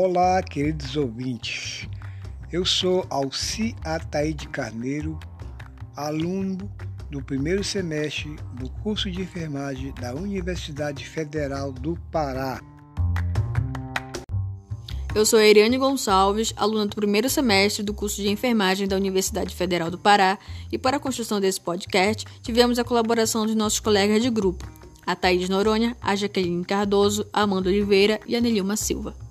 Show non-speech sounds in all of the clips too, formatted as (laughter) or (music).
Olá, queridos ouvintes. Eu sou Alci Ataíde Carneiro, aluno do primeiro semestre do curso de enfermagem da Universidade Federal do Pará. Eu sou Eriane Gonçalves, aluna do primeiro semestre do curso de enfermagem da Universidade Federal do Pará, e para a construção desse podcast, tivemos a colaboração de nossos colegas de grupo, a Thaís Noronha, a Jaqueline Cardoso, a Amanda Oliveira e a Nelilma Silva.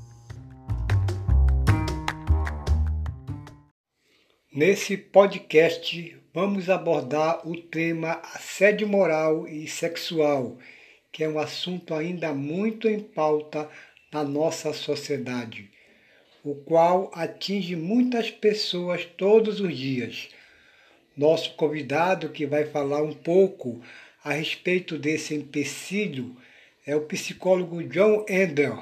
Nesse podcast, vamos abordar o tema assédio moral e sexual, que é um assunto ainda muito em pauta na nossa sociedade, o qual atinge muitas pessoas todos os dias. Nosso convidado, que vai falar um pouco a respeito desse empecilho, é o psicólogo John Ender.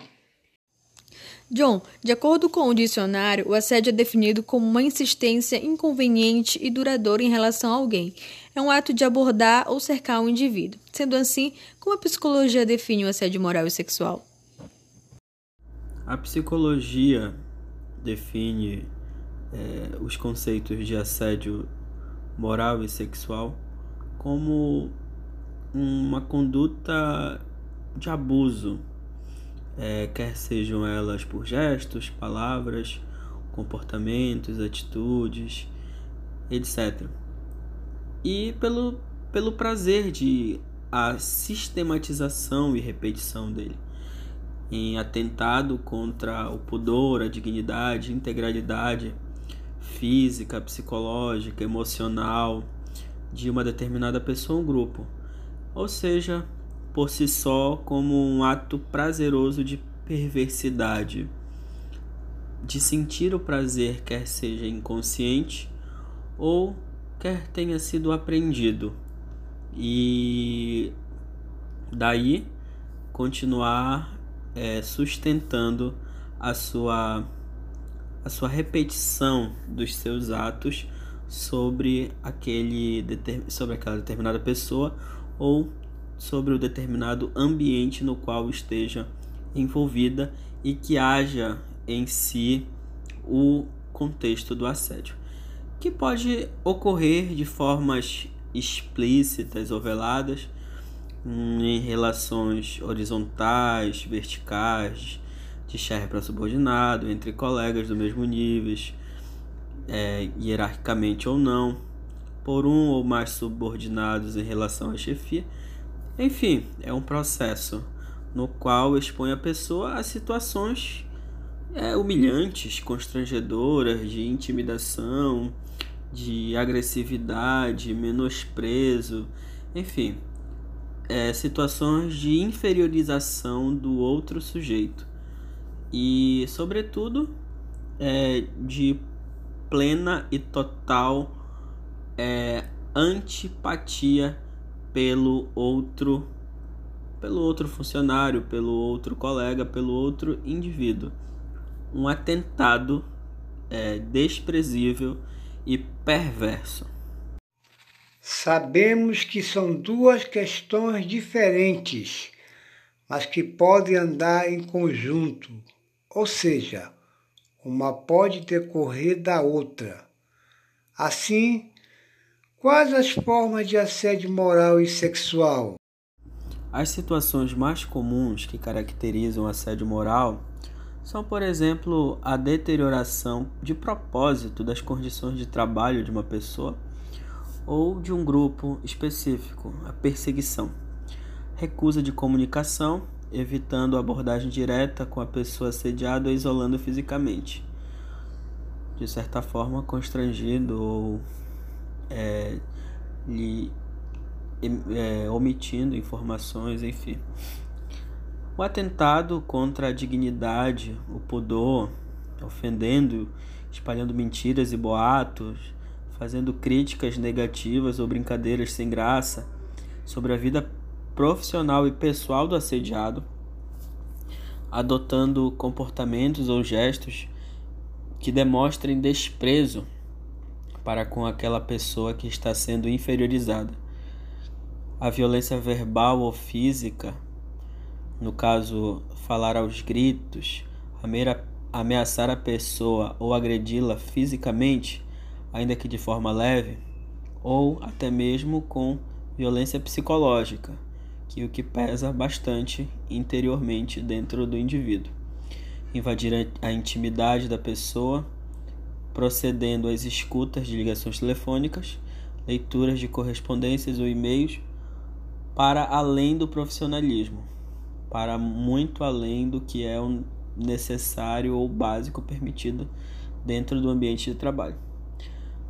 John, de acordo com o dicionário, o assédio é definido como uma insistência inconveniente e duradoura em relação a alguém. É um ato de abordar ou cercar um indivíduo. Sendo assim, como a psicologia define o assédio moral e sexual? A psicologia define é, os conceitos de assédio moral e sexual como uma conduta de abuso é, quer sejam elas por gestos, palavras, comportamentos, atitudes, etc. E pelo, pelo prazer de a sistematização e repetição dele, em atentado contra o pudor, a dignidade, integralidade física, psicológica, emocional de uma determinada pessoa ou grupo. Ou seja, por si só como um ato prazeroso de perversidade, de sentir o prazer, quer seja inconsciente ou quer tenha sido aprendido, e daí continuar é, sustentando a sua a sua repetição dos seus atos sobre aquele sobre aquela determinada pessoa ou sobre o determinado ambiente no qual esteja envolvida e que haja em si o contexto do assédio, que pode ocorrer de formas explícitas ou veladas hum, em relações horizontais, verticais, de chefe para subordinado, entre colegas do mesmo nível, é, hierarquicamente ou não, por um ou mais subordinados em relação à chefia enfim, é um processo no qual expõe a pessoa a situações é, humilhantes, constrangedoras, de intimidação, de agressividade, menosprezo, enfim, é, situações de inferiorização do outro sujeito. E, sobretudo, é, de plena e total é, antipatia pelo outro pelo outro funcionário, pelo outro colega, pelo outro indivíduo. Um atentado é, desprezível e perverso. Sabemos que são duas questões diferentes, mas que podem andar em conjunto, ou seja, uma pode decorrer da outra. Assim, Quais as formas de assédio moral e sexual? As situações mais comuns que caracterizam assédio moral são, por exemplo, a deterioração de propósito das condições de trabalho de uma pessoa ou de um grupo específico, a perseguição, recusa de comunicação, evitando abordagem direta com a pessoa assediada ou isolando fisicamente, de certa forma constrangido ou é, lhe é, omitindo informações, enfim. O atentado contra a dignidade, o pudor, ofendendo, espalhando mentiras e boatos, fazendo críticas negativas ou brincadeiras sem graça sobre a vida profissional e pessoal do assediado, adotando comportamentos ou gestos que demonstrem desprezo para com aquela pessoa que está sendo inferiorizada. A violência verbal ou física, no caso, falar aos gritos, ameaçar a pessoa ou agredi-la fisicamente, ainda que de forma leve, ou até mesmo com violência psicológica, que é o que pesa bastante interiormente dentro do indivíduo. Invadir a intimidade da pessoa, procedendo às escutas de ligações telefônicas, leituras de correspondências ou e-mails, para além do profissionalismo, para muito além do que é necessário ou básico permitido dentro do ambiente de trabalho.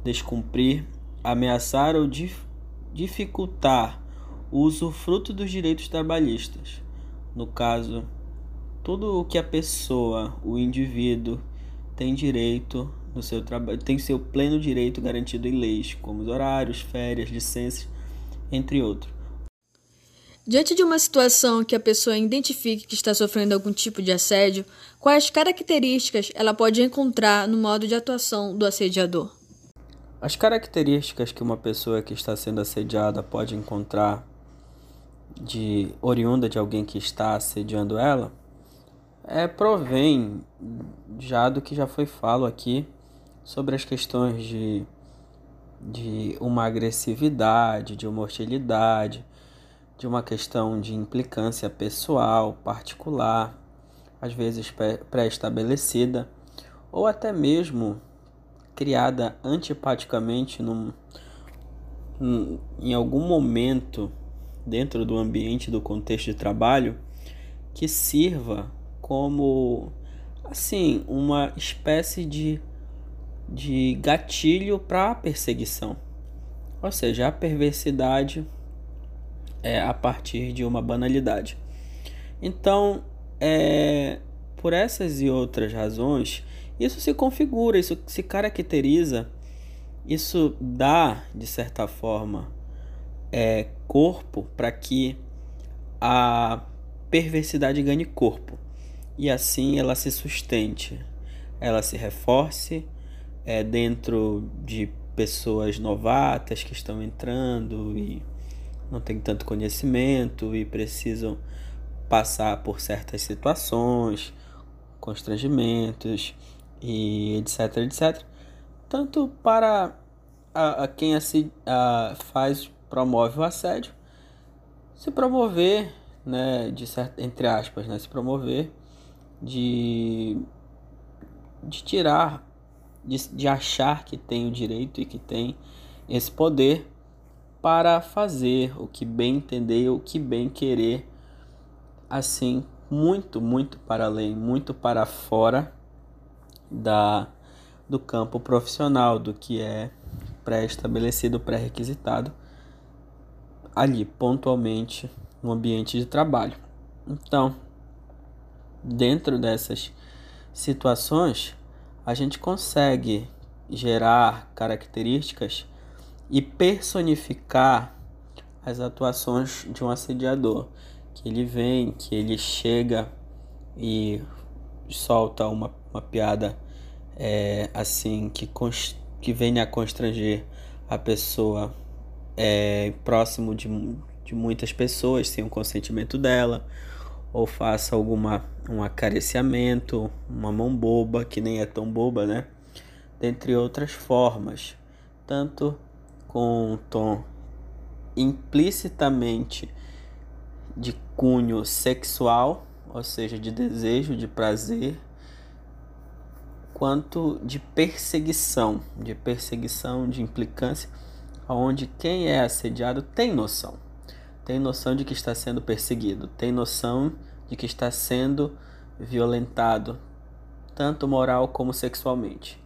Descumprir, ameaçar ou dif dificultar o usufruto dos direitos trabalhistas. No caso, tudo o que a pessoa, o indivíduo, tem direito no seu trabalho, tem seu pleno direito garantido em leis, como os horários, férias, licenças, entre outros. Diante de uma situação que a pessoa identifique que está sofrendo algum tipo de assédio, quais características ela pode encontrar no modo de atuação do assediador? As características que uma pessoa que está sendo assediada pode encontrar de oriunda de alguém que está assediando ela é provém já do que já foi falo aqui sobre as questões de, de uma agressividade, de uma hostilidade, de uma questão de implicância pessoal, particular, às vezes pré-estabelecida, ou até mesmo criada antipaticamente num, num, em algum momento dentro do ambiente do contexto de trabalho que sirva como assim uma espécie de, de gatilho para a perseguição. Ou seja, a perversidade é, a partir de uma banalidade. Então, é, por essas e outras razões, isso se configura, isso se caracteriza, isso dá, de certa forma, é, corpo para que a perversidade ganhe corpo e assim ela se sustente, ela se reforce é, dentro de pessoas novatas que estão entrando e não têm tanto conhecimento e precisam passar por certas situações, constrangimentos e etc, etc. Tanto para a, a quem a, faz, promove o assédio, se promover, né, de certo, entre aspas, né, se promover de, de tirar, de, de achar que tem o direito e que tem esse poder para fazer o que bem entender, o que bem querer, assim, muito, muito para além, muito para fora da do campo profissional, do que é pré-estabelecido, pré-requisitado ali pontualmente no ambiente de trabalho. Então, dentro dessas situações, a gente consegue gerar características e personificar as atuações de um assediador. Que ele vem, que ele chega e solta uma, uma piada é, assim que, que venha a constranger a pessoa é, próximo de, de muitas pessoas sem o consentimento dela, ou faça alguma um acariciamento, uma mão boba que nem é tão boba, né? Dentre outras formas, tanto com um tom implicitamente de cunho sexual, ou seja, de desejo, de prazer, quanto de perseguição, de perseguição, de implicância, onde quem é assediado tem noção, tem noção de que está sendo perseguido, tem noção de que está sendo violentado, tanto moral como sexualmente.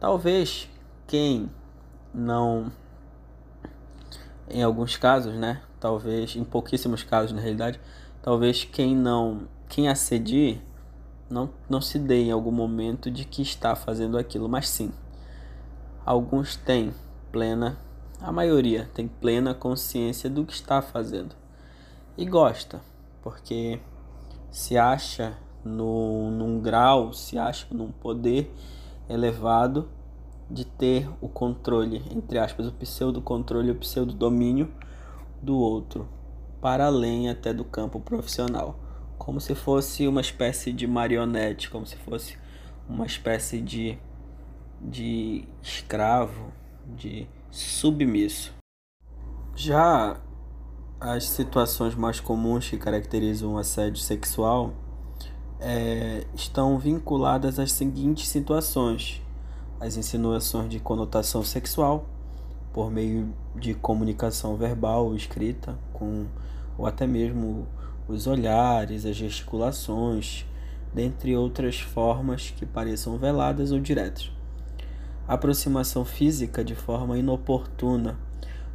Talvez quem não em alguns casos, né? Talvez em pouquíssimos casos na realidade, talvez quem não quem acedie não, não se dê em algum momento de que está fazendo aquilo, mas sim. Alguns têm plena, a maioria tem plena consciência do que está fazendo e gosta, porque se acha no, num grau, se acha num poder elevado de ter o controle, entre aspas, o pseudo-controle, o pseudo-domínio do outro, para além até do campo profissional. como se fosse uma espécie de marionete, como se fosse uma espécie de, de escravo, de submisso. Já as situações mais comuns que caracterizam o assédio sexual é, estão vinculadas às seguintes situações: as insinuações de conotação sexual, por meio de comunicação verbal ou escrita, com, ou até mesmo os olhares, as gesticulações, dentre outras formas que pareçam veladas ou diretas. Aproximação física de forma inoportuna,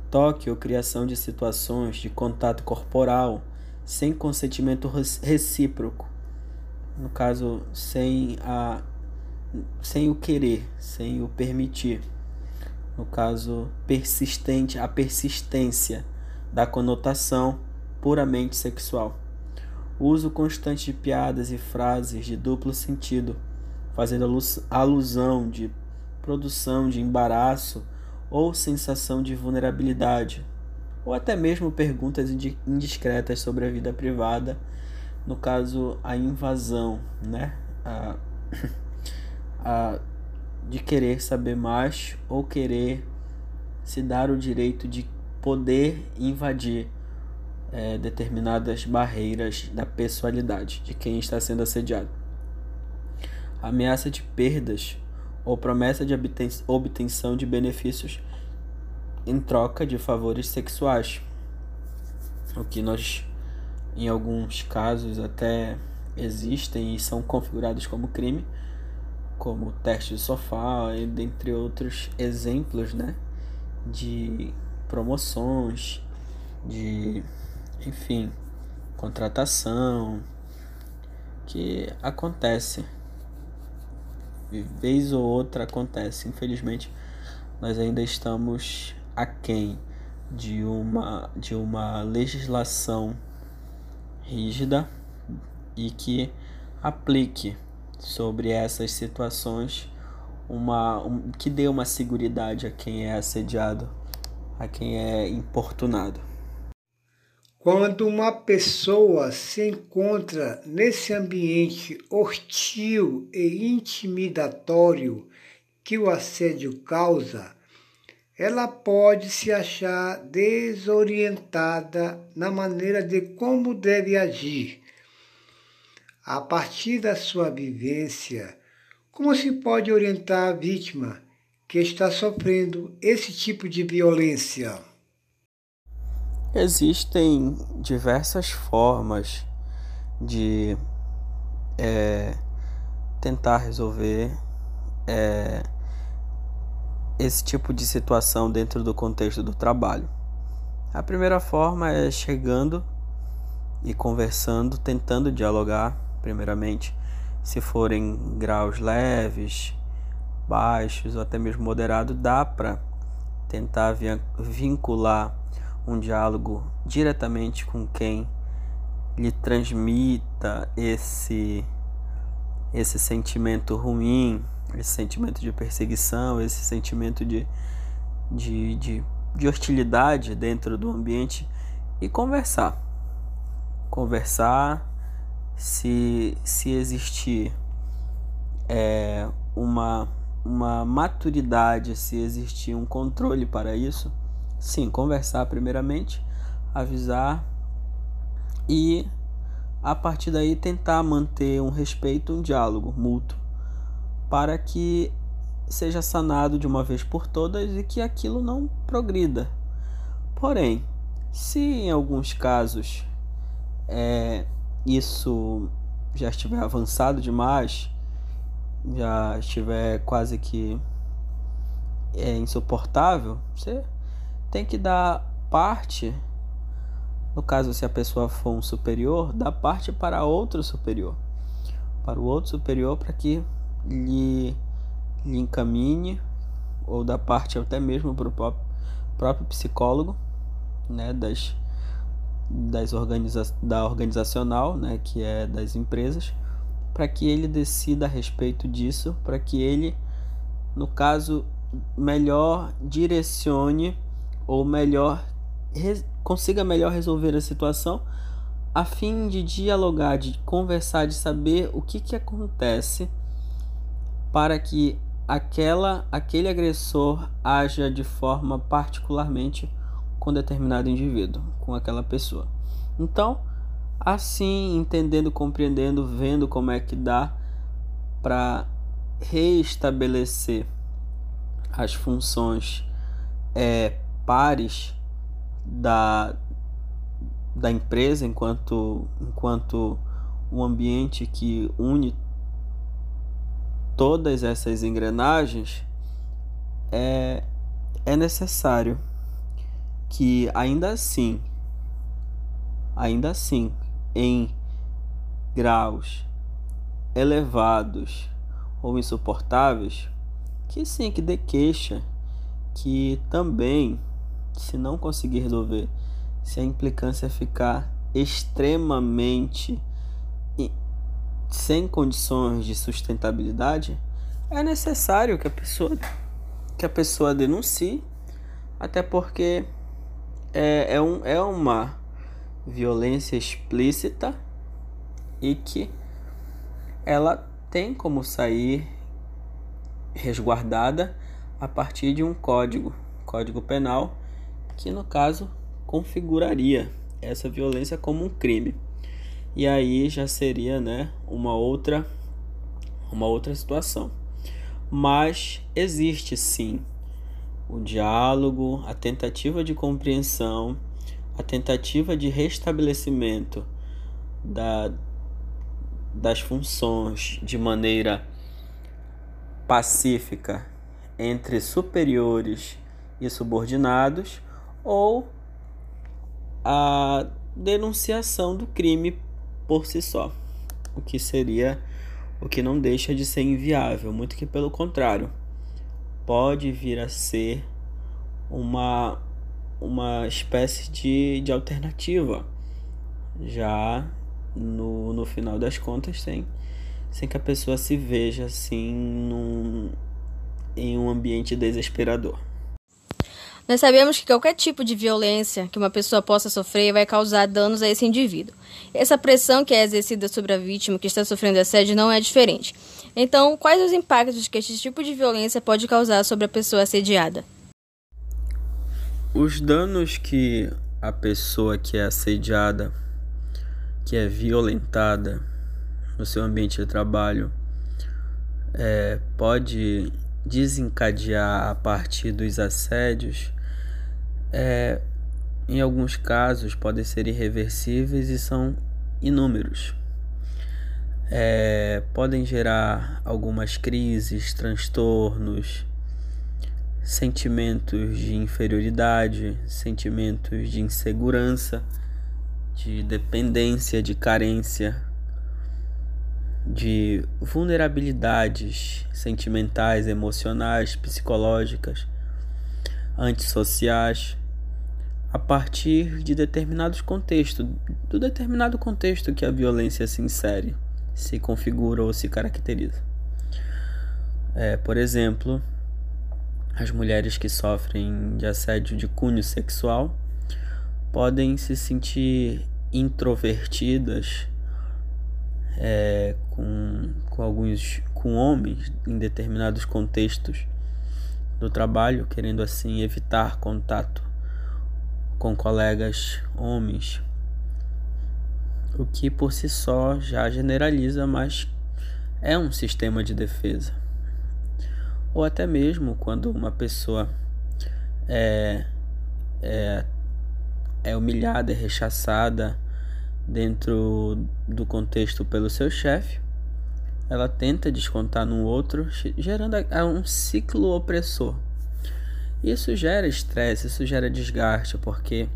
toque ou criação de situações de contato corporal sem consentimento recíproco, no caso, sem, a, sem o querer, sem o permitir. No caso, persistente, a persistência da conotação puramente sexual. Uso constante de piadas e frases de duplo sentido, fazendo alusão de produção de embaraço ou sensação de vulnerabilidade, ou até mesmo perguntas indiscretas sobre a vida privada no caso a invasão, né? A, (coughs) a, de querer saber mais ou querer se dar o direito de poder invadir é, determinadas barreiras da pessoalidade de quem está sendo assediado. Ameaça de perdas ou promessa de obtenção de benefícios em troca de favores sexuais. O que nós em alguns casos até existem e são configurados como crime, como teste de sofá, e dentre outros exemplos, né, de promoções, de, enfim, contratação que acontece. Vez ou outra acontece. Infelizmente, nós ainda estamos aquém de uma de uma legislação rígida e que aplique sobre essas situações uma um, que dê uma segurança a quem é assediado, a quem é importunado. Quando uma pessoa se encontra nesse ambiente hostil e intimidatório que o assédio causa, ela pode se achar desorientada na maneira de como deve agir. A partir da sua vivência, como se pode orientar a vítima que está sofrendo esse tipo de violência? Existem diversas formas de é, tentar resolver é, esse tipo de situação dentro do contexto do trabalho. A primeira forma é chegando e conversando, tentando dialogar, primeiramente, se forem graus leves, baixos ou até mesmo moderado, dá para tentar vincular um diálogo diretamente com quem lhe transmita esse esse sentimento ruim, esse sentimento de perseguição, esse sentimento de, de, de, de hostilidade dentro do ambiente e conversar. Conversar se, se existir é, uma, uma maturidade, se existir um controle para isso, sim, conversar primeiramente, avisar e a partir daí tentar manter um respeito, um diálogo mútuo para que seja sanado de uma vez por todas e que aquilo não progrida. Porém, se em alguns casos é, isso já estiver avançado demais, já estiver quase que é insuportável, você tem que dar parte, no caso se a pessoa for um superior, dar parte para outro superior, para o outro superior para que lhe, lhe encaminhe, ou da parte até mesmo para o próprio, próprio psicólogo, né, das, das organiza da organizacional, né, que é das empresas, para que ele decida a respeito disso, para que ele, no caso, melhor direcione ou melhor consiga melhor resolver a situação a fim de dialogar, de conversar, de saber o que, que acontece para que aquela aquele agressor haja de forma particularmente com determinado indivíduo, com aquela pessoa. Então, assim, entendendo, compreendendo, vendo como é que dá para reestabelecer as funções é, pares da, da empresa enquanto, enquanto um ambiente que une todas essas engrenagens, é, é necessário que ainda assim, ainda assim, em graus elevados ou insuportáveis, que sim, que dê queixa, que também, se não conseguir resolver, se a implicância ficar extremamente sem condições de sustentabilidade, é necessário que a pessoa que a pessoa denuncie, até porque é, é, um, é uma violência explícita e que ela tem como sair resguardada a partir de um código, código penal, que no caso configuraria essa violência como um crime. E aí já seria, né, uma outra uma outra situação. Mas existe sim o diálogo, a tentativa de compreensão, a tentativa de restabelecimento da, das funções de maneira pacífica entre superiores e subordinados ou a denunciação do crime por si só, o que seria o que não deixa de ser inviável, muito que pelo contrário, pode vir a ser uma uma espécie de, de alternativa já no, no final das contas sem, sem que a pessoa se veja assim num, em um ambiente desesperador. Nós sabemos que qualquer tipo de violência que uma pessoa possa sofrer vai causar danos a esse indivíduo. Essa pressão que é exercida sobre a vítima que está sofrendo assédio não é diferente. Então, quais os impactos que esse tipo de violência pode causar sobre a pessoa assediada? Os danos que a pessoa que é assediada, que é violentada no seu ambiente de trabalho, é, pode desencadear a partir dos assédios é, em alguns casos, podem ser irreversíveis e são inúmeros. É, podem gerar algumas crises, transtornos, sentimentos de inferioridade, sentimentos de insegurança, de dependência, de carência, de vulnerabilidades sentimentais, emocionais, psicológicas, antissociais a partir de determinados contextos, do determinado contexto que a violência se insere, se configura ou se caracteriza. É, por exemplo, as mulheres que sofrem de assédio de cunho sexual podem se sentir introvertidas é, com, com alguns com homens em determinados contextos do trabalho, querendo assim evitar contato com colegas homens, o que por si só já generaliza, mas é um sistema de defesa. Ou até mesmo quando uma pessoa é, é, é humilhada, é rechaçada dentro do contexto pelo seu chefe, ela tenta descontar no outro, gerando um ciclo opressor. Isso gera estresse, isso gera desgaste, porque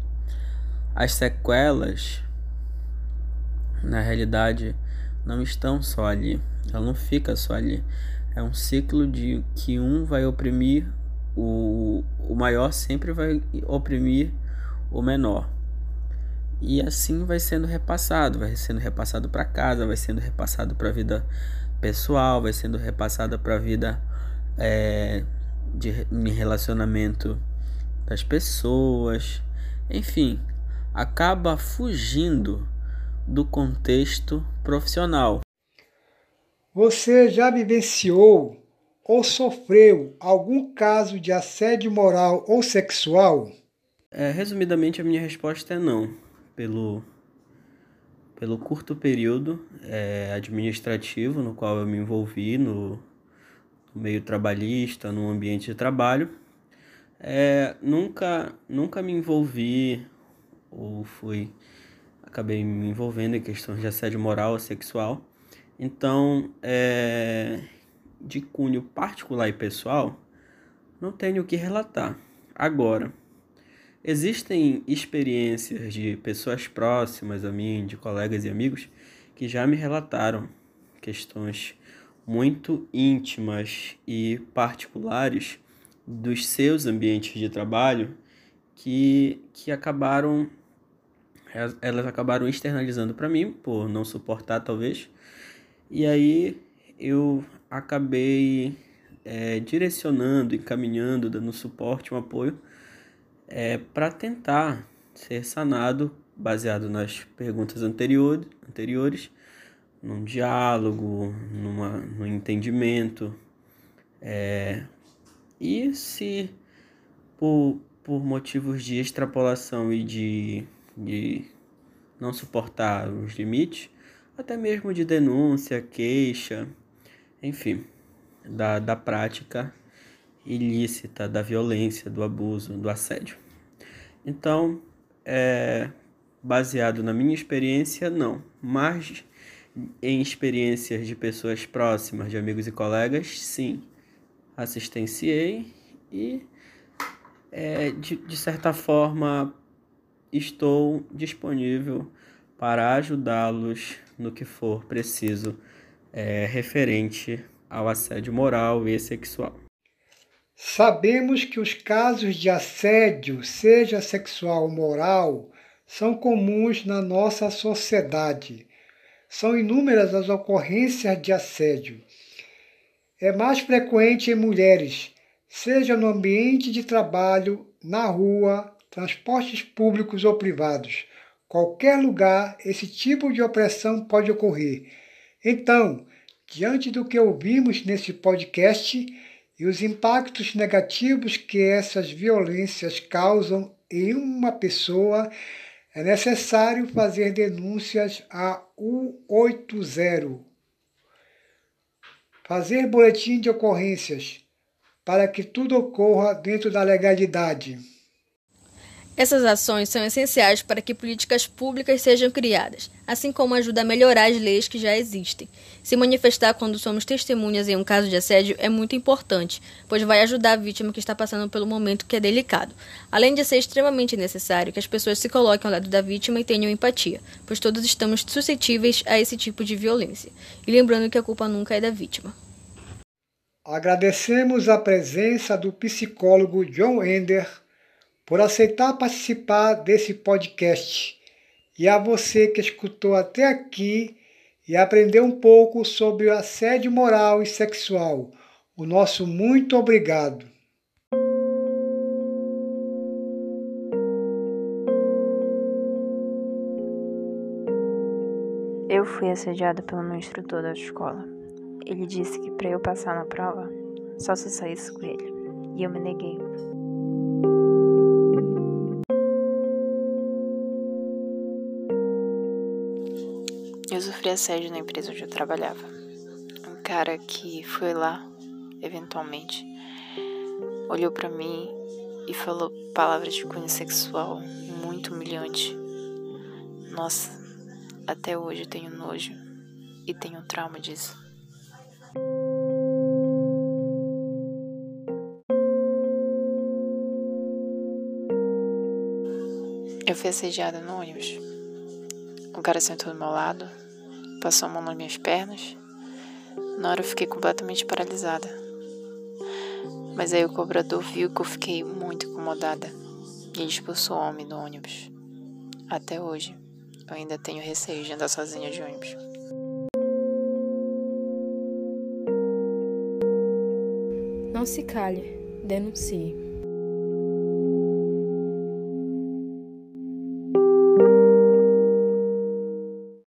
as sequelas, na realidade, não estão só ali. Ela não fica só ali. É um ciclo de que um vai oprimir o, o maior, sempre vai oprimir o menor. E assim vai sendo repassado, vai sendo repassado para casa, vai sendo repassado para a vida pessoal, vai sendo repassada para a vida é, de relacionamento das pessoas, enfim, acaba fugindo do contexto profissional. Você já vivenciou ou sofreu algum caso de assédio moral ou sexual? É, resumidamente, a minha resposta é não. Pelo, pelo curto período é, administrativo no qual eu me envolvi no, no meio trabalhista, no ambiente de trabalho, é, nunca, nunca me envolvi ou fui acabei me envolvendo em questões de assédio moral ou sexual. Então, é, de cunho particular e pessoal, não tenho o que relatar. Agora, existem experiências de pessoas próximas a mim, de colegas e amigos, que já me relataram questões muito íntimas e particulares dos seus ambientes de trabalho que, que acabaram elas acabaram externalizando para mim por não suportar talvez. E aí eu acabei é, direcionando, encaminhando, dando suporte, um apoio é, para tentar ser sanado baseado nas perguntas anterior, anteriores, num diálogo, numa, num entendimento. É, e se por, por motivos de extrapolação e de, de não suportar os limites, até mesmo de denúncia, queixa, enfim, da, da prática ilícita, da violência, do abuso, do assédio. Então, é, baseado na minha experiência, não, mas em experiências de pessoas próximas, de amigos e colegas, sim, assistenciei e, é, de, de certa forma, estou disponível para ajudá-los no que for preciso é, referente ao assédio moral e sexual. Sabemos que os casos de assédio, seja sexual ou moral, são comuns na nossa sociedade. São inúmeras as ocorrências de assédio. É mais frequente em mulheres, seja no ambiente de trabalho, na rua, transportes públicos ou privados. Qualquer lugar, esse tipo de opressão pode ocorrer. Então, diante do que ouvimos nesse podcast e os impactos negativos que essas violências causam em uma pessoa, é necessário fazer denúncias a 180. Fazer boletim de ocorrências para que tudo ocorra dentro da legalidade. Essas ações são essenciais para que políticas públicas sejam criadas, assim como ajuda a melhorar as leis que já existem. Se manifestar quando somos testemunhas em um caso de assédio é muito importante, pois vai ajudar a vítima que está passando pelo momento que é delicado. Além de ser extremamente necessário que as pessoas se coloquem ao lado da vítima e tenham empatia, pois todos estamos suscetíveis a esse tipo de violência. E lembrando que a culpa nunca é da vítima. Agradecemos a presença do psicólogo John Ender por aceitar participar desse podcast e a você que escutou até aqui e aprendeu um pouco sobre o assédio moral e sexual. O nosso muito obrigado. Eu fui assediada pelo meu instrutor da escola. Ele disse que para eu passar na prova, só se saísse com ele. E eu me neguei. Eu sofri assédio na empresa onde eu trabalhava. Um cara que foi lá, eventualmente, olhou para mim e falou palavras de cunho sexual muito humilhante. Nossa, até hoje eu tenho nojo e tenho trauma disso. Eu fui assediada no ônibus. O cara sentou do meu lado, passou a mão nas minhas pernas. Na hora eu fiquei completamente paralisada. Mas aí o cobrador viu que eu fiquei muito incomodada e expulsou o homem do ônibus. Até hoje, eu ainda tenho receio de andar sozinha de ônibus. Não se cale, denuncie.